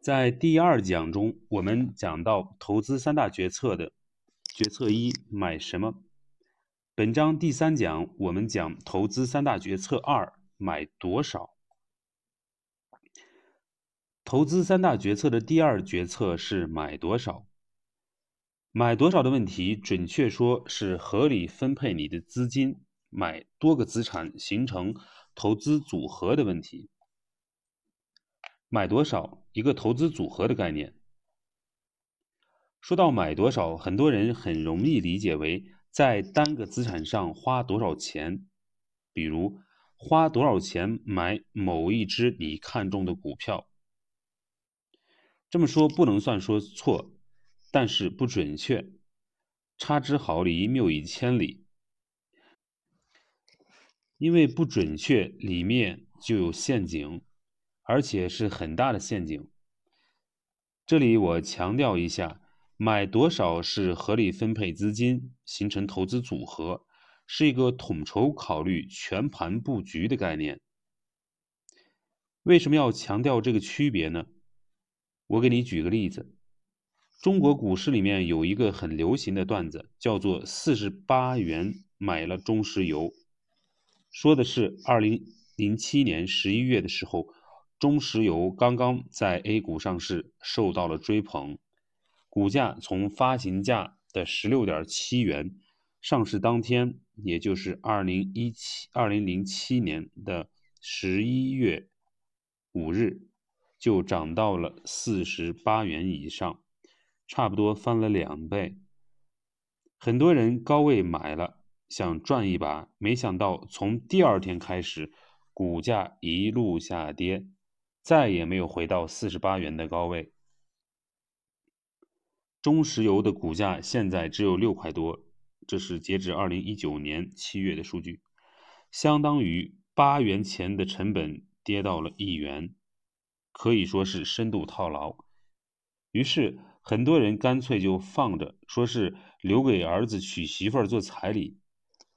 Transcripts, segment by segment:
在第二讲中，我们讲到投资三大决策的决策一买什么。本章第三讲，我们讲投资三大决策二买多少。投资三大决策的第二决策是买多少。买多少的问题，准确说是合理分配你的资金，买多个资产形成投资组合的问题。买多少？一个投资组合的概念。说到买多少，很多人很容易理解为在单个资产上花多少钱，比如花多少钱买某一只你看中的股票。这么说不能算说错，但是不准确，差之毫厘，谬以千里。因为不准确，里面就有陷阱。而且是很大的陷阱。这里我强调一下，买多少是合理分配资金，形成投资组合，是一个统筹考虑、全盘布局的概念。为什么要强调这个区别呢？我给你举个例子，中国股市里面有一个很流行的段子，叫做“四十八元买了中石油”，说的是二零零七年十一月的时候。中石油刚刚在 A 股上市，受到了追捧，股价从发行价的十六点七元，上市当天，也就是二零一七二零零七年的十一月五日，就涨到了四十八元以上，差不多翻了两倍。很多人高位买了，想赚一把，没想到从第二天开始，股价一路下跌。再也没有回到四十八元的高位。中石油的股价现在只有六块多，这是截止二零一九年七月的数据，相当于八元钱的成本跌到了一元，可以说是深度套牢。于是很多人干脆就放着，说是留给儿子娶媳妇做彩礼，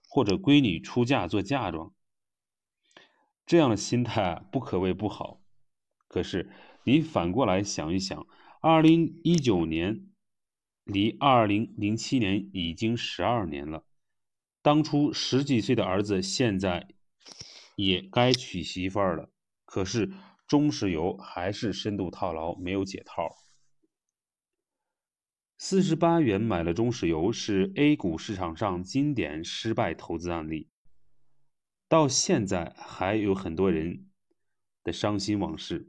或者闺女出嫁做嫁妆。这样的心态不可谓不好。可是，你反过来想一想，二零一九年离二零零七年已经十二年了。当初十几岁的儿子，现在也该娶媳妇儿了。可是，中石油还是深度套牢，没有解套。四十八元买了中石油，是 A 股市场上经典失败投资案例。到现在还有很多人的伤心往事。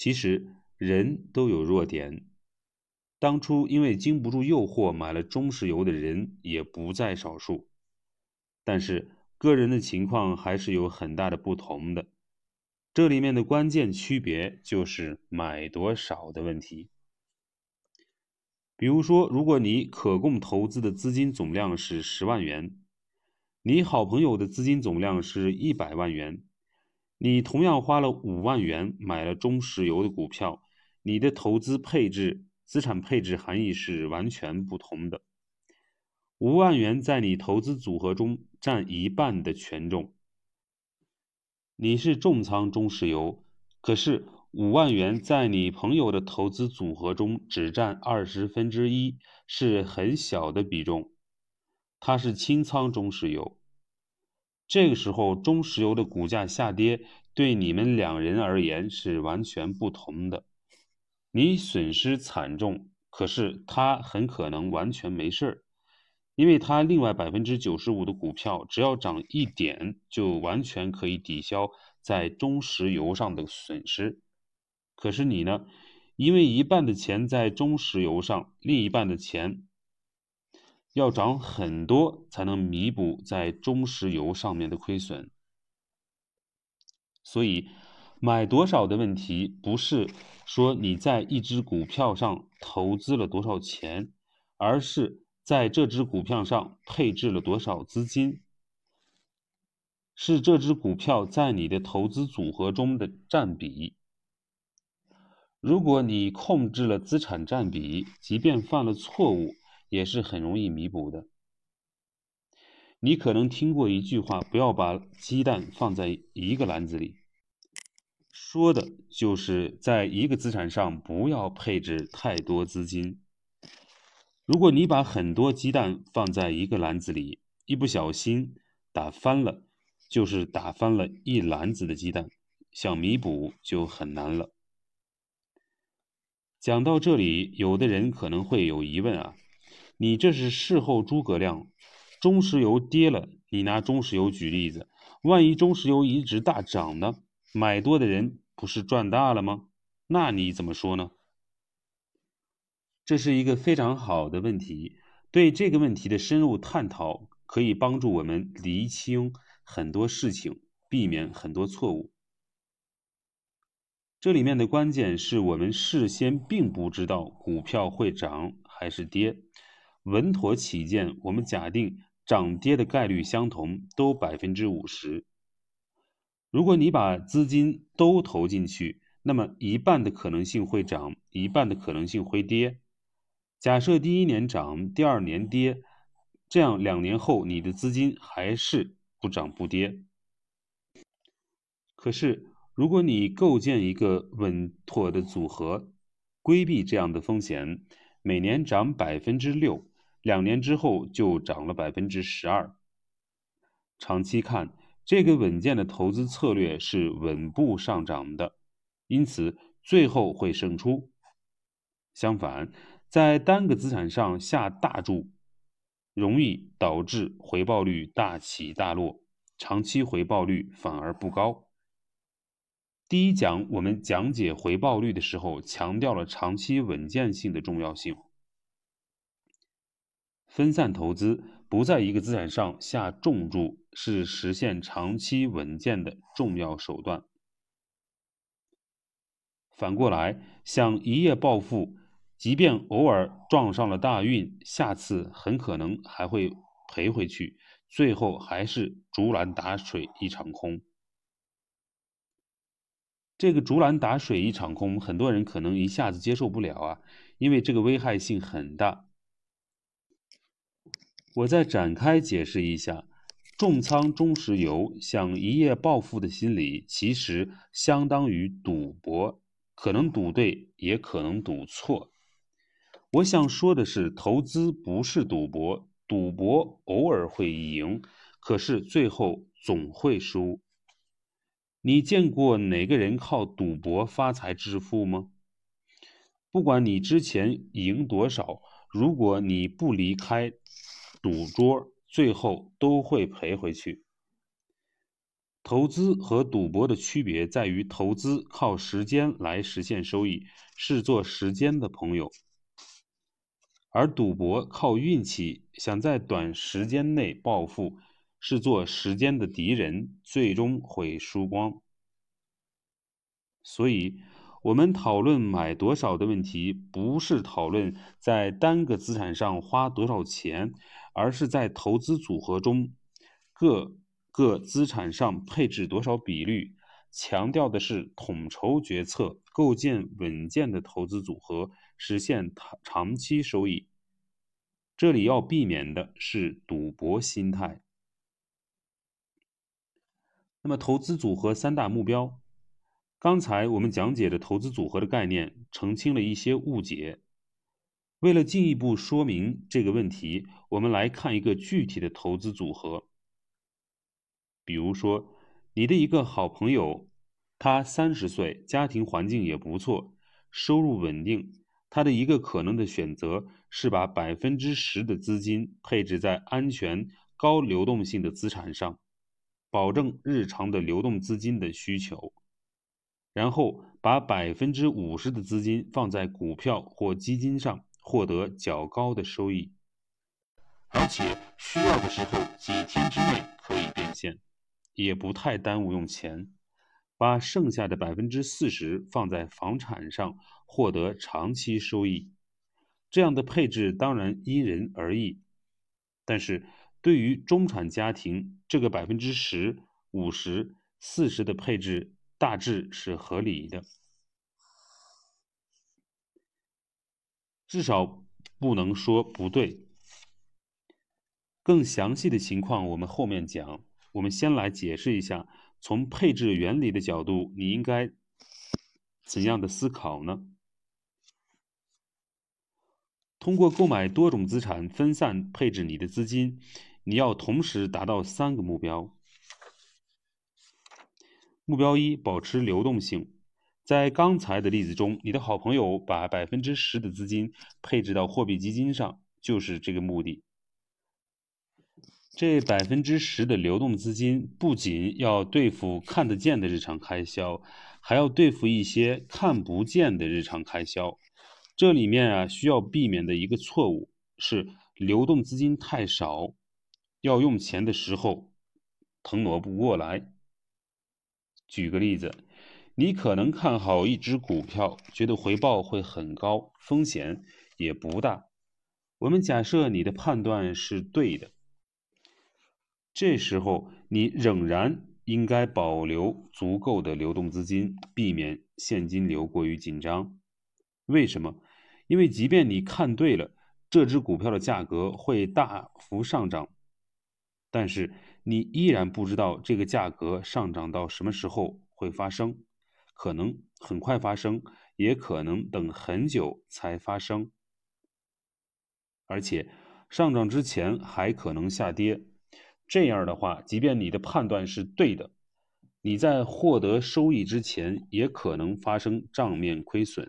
其实人都有弱点，当初因为经不住诱惑买了中石油的人也不在少数，但是个人的情况还是有很大的不同的。这里面的关键区别就是买多少的问题。比如说，如果你可供投资的资金总量是十万元，你好朋友的资金总量是一百万元。你同样花了五万元买了中石油的股票，你的投资配置、资产配置含义是完全不同的。五万元在你投资组合中占一半的权重，你是重仓中石油，可是五万元在你朋友的投资组合中只占二十分之一，是很小的比重，他是轻仓中石油。这个时候，中石油的股价下跌，对你们两人而言是完全不同的。你损失惨重，可是他很可能完全没事儿，因为他另外百分之九十五的股票，只要涨一点，就完全可以抵消在中石油上的损失。可是你呢？因为一半的钱在中石油上，另一半的钱。要涨很多才能弥补在中石油上面的亏损，所以买多少的问题不是说你在一只股票上投资了多少钱，而是在这只股票上配置了多少资金，是这只股票在你的投资组合中的占比。如果你控制了资产占比，即便犯了错误。也是很容易弥补的。你可能听过一句话：“不要把鸡蛋放在一个篮子里。”说的就是在一个资产上不要配置太多资金。如果你把很多鸡蛋放在一个篮子里，一不小心打翻了，就是打翻了一篮子的鸡蛋，想弥补就很难了。讲到这里，有的人可能会有疑问啊，你这是事后诸葛亮，中石油跌了，你拿中石油举例子，万一中石油一直大涨呢？买多的人不是赚大了吗？那你怎么说呢？这是一个非常好的问题。对这个问题的深入探讨，可以帮助我们厘清很多事情，避免很多错误。这里面的关键是我们事先并不知道股票会涨还是跌。稳妥起见，我们假定涨跌的概率相同，都百分之五十。如果你把资金都投进去，那么一半的可能性会涨，一半的可能性会跌。假设第一年涨，第二年跌，这样两年后你的资金还是不涨不跌。可是，如果你构建一个稳妥的组合，规避这样的风险，每年涨百分之六，两年之后就涨了百分之十二。长期看。这个稳健的投资策略是稳步上涨的，因此最后会胜出。相反，在单个资产上下大注，容易导致回报率大起大落，长期回报率反而不高。第一讲我们讲解回报率的时候，强调了长期稳健性的重要性。分散投资，不在一个资产上下重注，是实现长期稳健的重要手段。反过来，想一夜暴富，即便偶尔撞上了大运，下次很可能还会赔回去，最后还是竹篮打水一场空。这个竹篮打水一场空，很多人可能一下子接受不了啊，因为这个危害性很大。我再展开解释一下，重仓中石油想一夜暴富的心理，其实相当于赌博，可能赌对，也可能赌错。我想说的是，投资不是赌博，赌博偶尔会赢，可是最后总会输。你见过哪个人靠赌博发财致富吗？不管你之前赢多少，如果你不离开。赌桌最后都会赔回去。投资和赌博的区别在于，投资靠时间来实现收益，是做时间的朋友；而赌博靠运气，想在短时间内暴富，是做时间的敌人，最终会输光。所以。我们讨论买多少的问题，不是讨论在单个资产上花多少钱，而是在投资组合中各个资产上配置多少比率。强调的是统筹决策，构建稳健的投资组合，实现长长期收益。这里要避免的是赌博心态。那么，投资组合三大目标。刚才我们讲解的投资组合的概念，澄清了一些误解。为了进一步说明这个问题，我们来看一个具体的投资组合。比如说，你的一个好朋友，他三十岁，家庭环境也不错，收入稳定。他的一个可能的选择是把百分之十的资金配置在安全、高流动性的资产上，保证日常的流动资金的需求。然后把百分之五十的资金放在股票或基金上，获得较高的收益，而且需要的时候几天之内可以变现，也不太耽误用钱。把剩下的百分之四十放在房产上，获得长期收益。这样的配置当然因人而异，但是对于中产家庭，这个百分之十、五十、四十的配置。大致是合理的，至少不能说不对。更详细的情况我们后面讲。我们先来解释一下，从配置原理的角度，你应该怎样的思考呢？通过购买多种资产，分散配置你的资金，你要同时达到三个目标。目标一：保持流动性。在刚才的例子中，你的好朋友把百分之十的资金配置到货币基金上，就是这个目的。这百分之十的流动资金不仅要对付看得见的日常开销，还要对付一些看不见的日常开销。这里面啊，需要避免的一个错误是流动资金太少，要用钱的时候腾挪不过来。举个例子，你可能看好一只股票，觉得回报会很高，风险也不大。我们假设你的判断是对的。这时候，你仍然应该保留足够的流动资金，避免现金流过于紧张。为什么？因为即便你看对了这只股票的价格会大幅上涨，但是你依然不知道这个价格上涨到什么时候会发生，可能很快发生，也可能等很久才发生，而且上涨之前还可能下跌。这样的话，即便你的判断是对的，你在获得收益之前也可能发生账面亏损。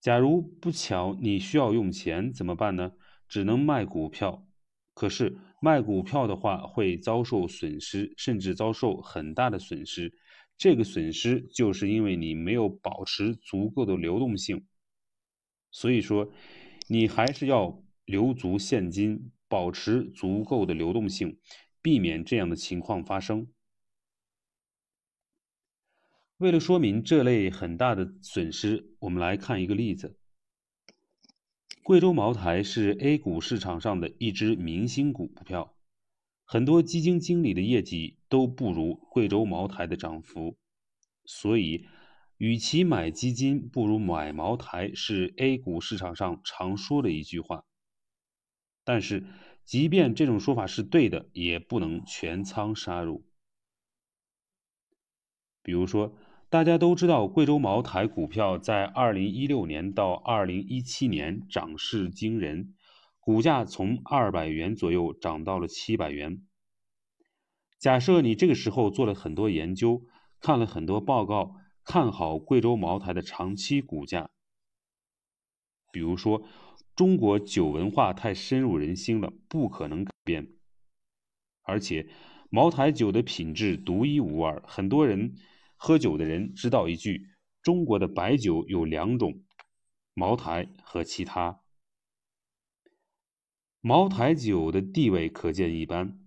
假如不巧你需要用钱怎么办呢？只能卖股票。可是卖股票的话会遭受损失，甚至遭受很大的损失。这个损失就是因为你没有保持足够的流动性。所以说，你还是要留足现金。保持足够的流动性，避免这样的情况发生。为了说明这类很大的损失，我们来看一个例子。贵州茅台是 A 股市场上的一只明星股票，很多基金经理的业绩都不如贵州茅台的涨幅，所以，与其买基金，不如买茅台，是 A 股市场上常说的一句话。但是，即便这种说法是对的，也不能全仓杀入。比如说，大家都知道，贵州茅台股票在二零一六年到二零一七年涨势惊人，股价从二百元左右涨到了七百元。假设你这个时候做了很多研究，看了很多报告，看好贵州茅台的长期股价，比如说。中国酒文化太深入人心了，不可能改变。而且，茅台酒的品质独一无二，很多人喝酒的人知道一句：中国的白酒有两种，茅台和其他。茅台酒的地位可见一斑。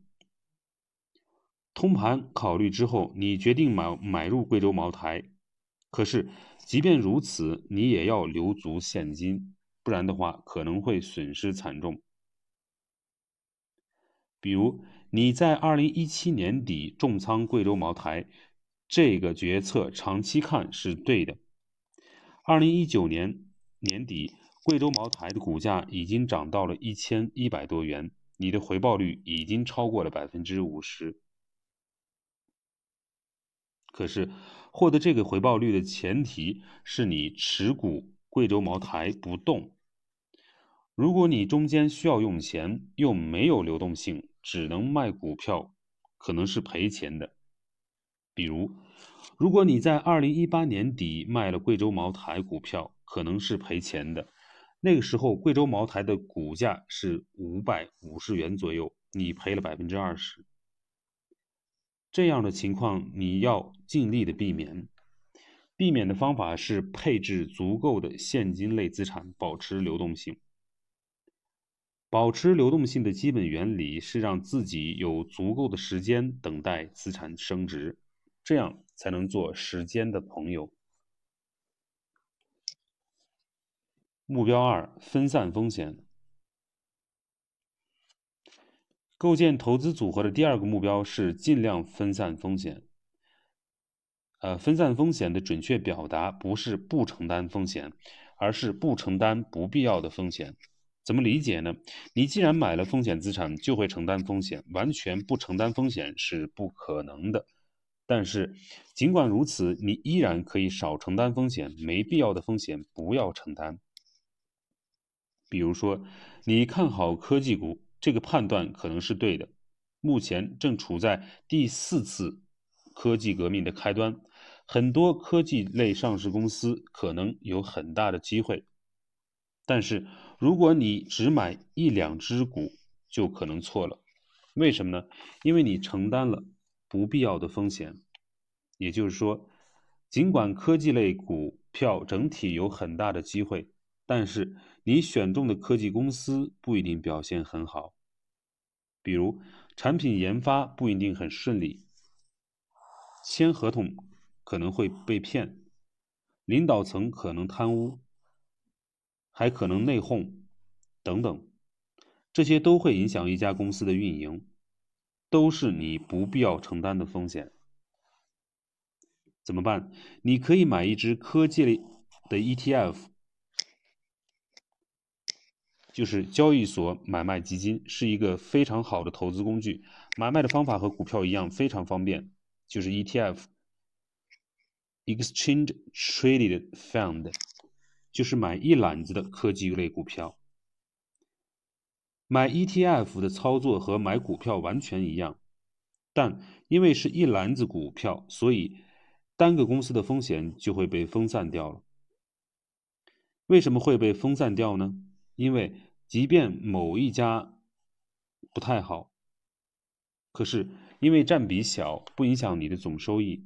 通盘考虑之后，你决定买买入贵州茅台。可是，即便如此，你也要留足现金。不然的话，可能会损失惨重。比如你在二零一七年底重仓贵州茅台，这个决策长期看是对的。二零一九年年底，贵州茅台的股价已经涨到了一千一百多元，你的回报率已经超过了百分之五十。可是，获得这个回报率的前提是你持股贵州茅台不动。如果你中间需要用钱，又没有流动性，只能卖股票，可能是赔钱的。比如，如果你在二零一八年底卖了贵州茅台股票，可能是赔钱的。那个时候，贵州茅台的股价是五百五十元左右，你赔了百分之二十。这样的情况你要尽力的避免。避免的方法是配置足够的现金类资产，保持流动性。保持流动性的基本原理是让自己有足够的时间等待资产升值，这样才能做时间的朋友。目标二：分散风险。构建投资组合的第二个目标是尽量分散风险。呃，分散风险的准确表达不是不承担风险，而是不承担不必要的风险。怎么理解呢？你既然买了风险资产，就会承担风险，完全不承担风险是不可能的。但是尽管如此，你依然可以少承担风险，没必要的风险不要承担。比如说，你看好科技股，这个判断可能是对的。目前正处在第四次科技革命的开端，很多科技类上市公司可能有很大的机会。但是，如果你只买一两只股，就可能错了。为什么呢？因为你承担了不必要的风险。也就是说，尽管科技类股票整体有很大的机会，但是你选中的科技公司不一定表现很好。比如，产品研发不一定很顺利，签合同可能会被骗，领导层可能贪污。还可能内讧，等等，这些都会影响一家公司的运营，都是你不必要承担的风险。怎么办？你可以买一只科技类的 ETF，就是交易所买卖基金，是一个非常好的投资工具。买卖的方法和股票一样，非常方便，就是 ETF（Exchange Traded Fund）。就是买一篮子的科技类股票，买 ETF 的操作和买股票完全一样，但因为是一篮子股票，所以单个公司的风险就会被分散掉了。为什么会被分散掉呢？因为即便某一家不太好，可是因为占比小，不影响你的总收益，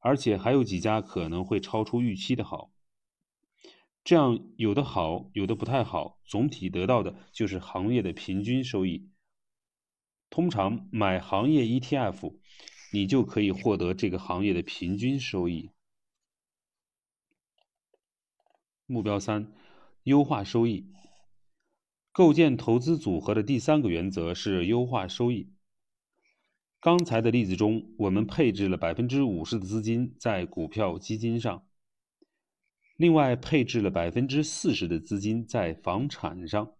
而且还有几家可能会超出预期的好。这样有的好，有的不太好，总体得到的就是行业的平均收益。通常买行业 ETF，你就可以获得这个行业的平均收益。目标三，优化收益。构建投资组合的第三个原则是优化收益。刚才的例子中，我们配置了百分之五十的资金在股票基金上。另外配置了百分之四十的资金在房产上，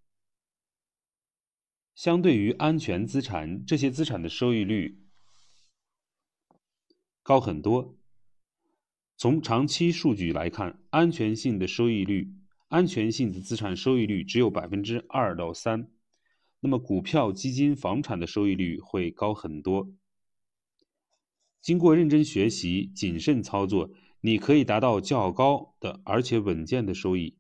相对于安全资产，这些资产的收益率高很多。从长期数据来看，安全性的收益率，安全性的资产收益率只有百分之二到三，那么股票、基金、房产的收益率会高很多。经过认真学习、谨慎操作。你可以达到较高的而且稳健的收益，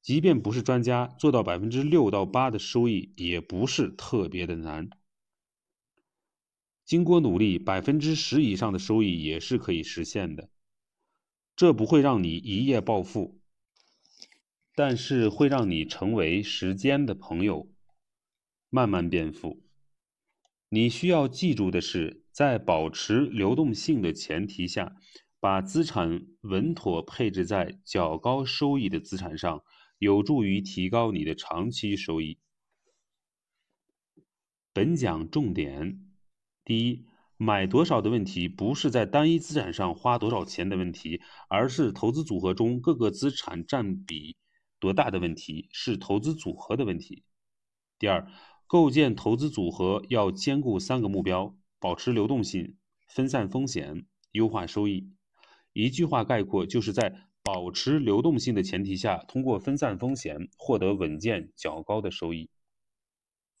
即便不是专家，做到百分之六到八的收益也不是特别的难。经过努力，百分之十以上的收益也是可以实现的。这不会让你一夜暴富，但是会让你成为时间的朋友，慢慢变富。你需要记住的是，在保持流动性的前提下。把资产稳妥配置在较高收益的资产上，有助于提高你的长期收益。本讲重点：第一，买多少的问题不是在单一资产上花多少钱的问题，而是投资组合中各个资产占比多大的问题，是投资组合的问题。第二，构建投资组合要兼顾三个目标：保持流动性、分散风险、优化收益。一句话概括，就是在保持流动性的前提下，通过分散风险获得稳健较高的收益。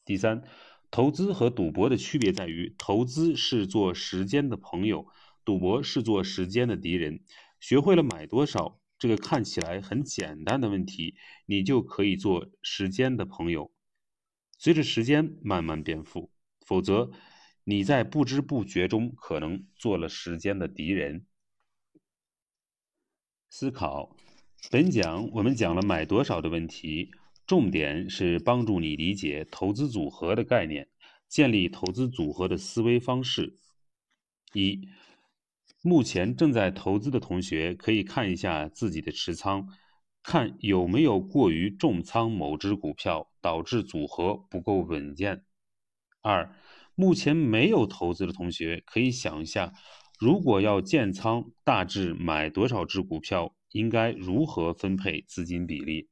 第三，投资和赌博的区别在于，投资是做时间的朋友，赌博是做时间的敌人。学会了买多少这个看起来很简单的问题，你就可以做时间的朋友，随着时间慢慢变富。否则，你在不知不觉中可能做了时间的敌人。思考，本讲我们讲了买多少的问题，重点是帮助你理解投资组合的概念，建立投资组合的思维方式。一，目前正在投资的同学可以看一下自己的持仓，看有没有过于重仓某只股票，导致组合不够稳健。二，目前没有投资的同学可以想一下。如果要建仓，大致买多少只股票？应该如何分配资金比例？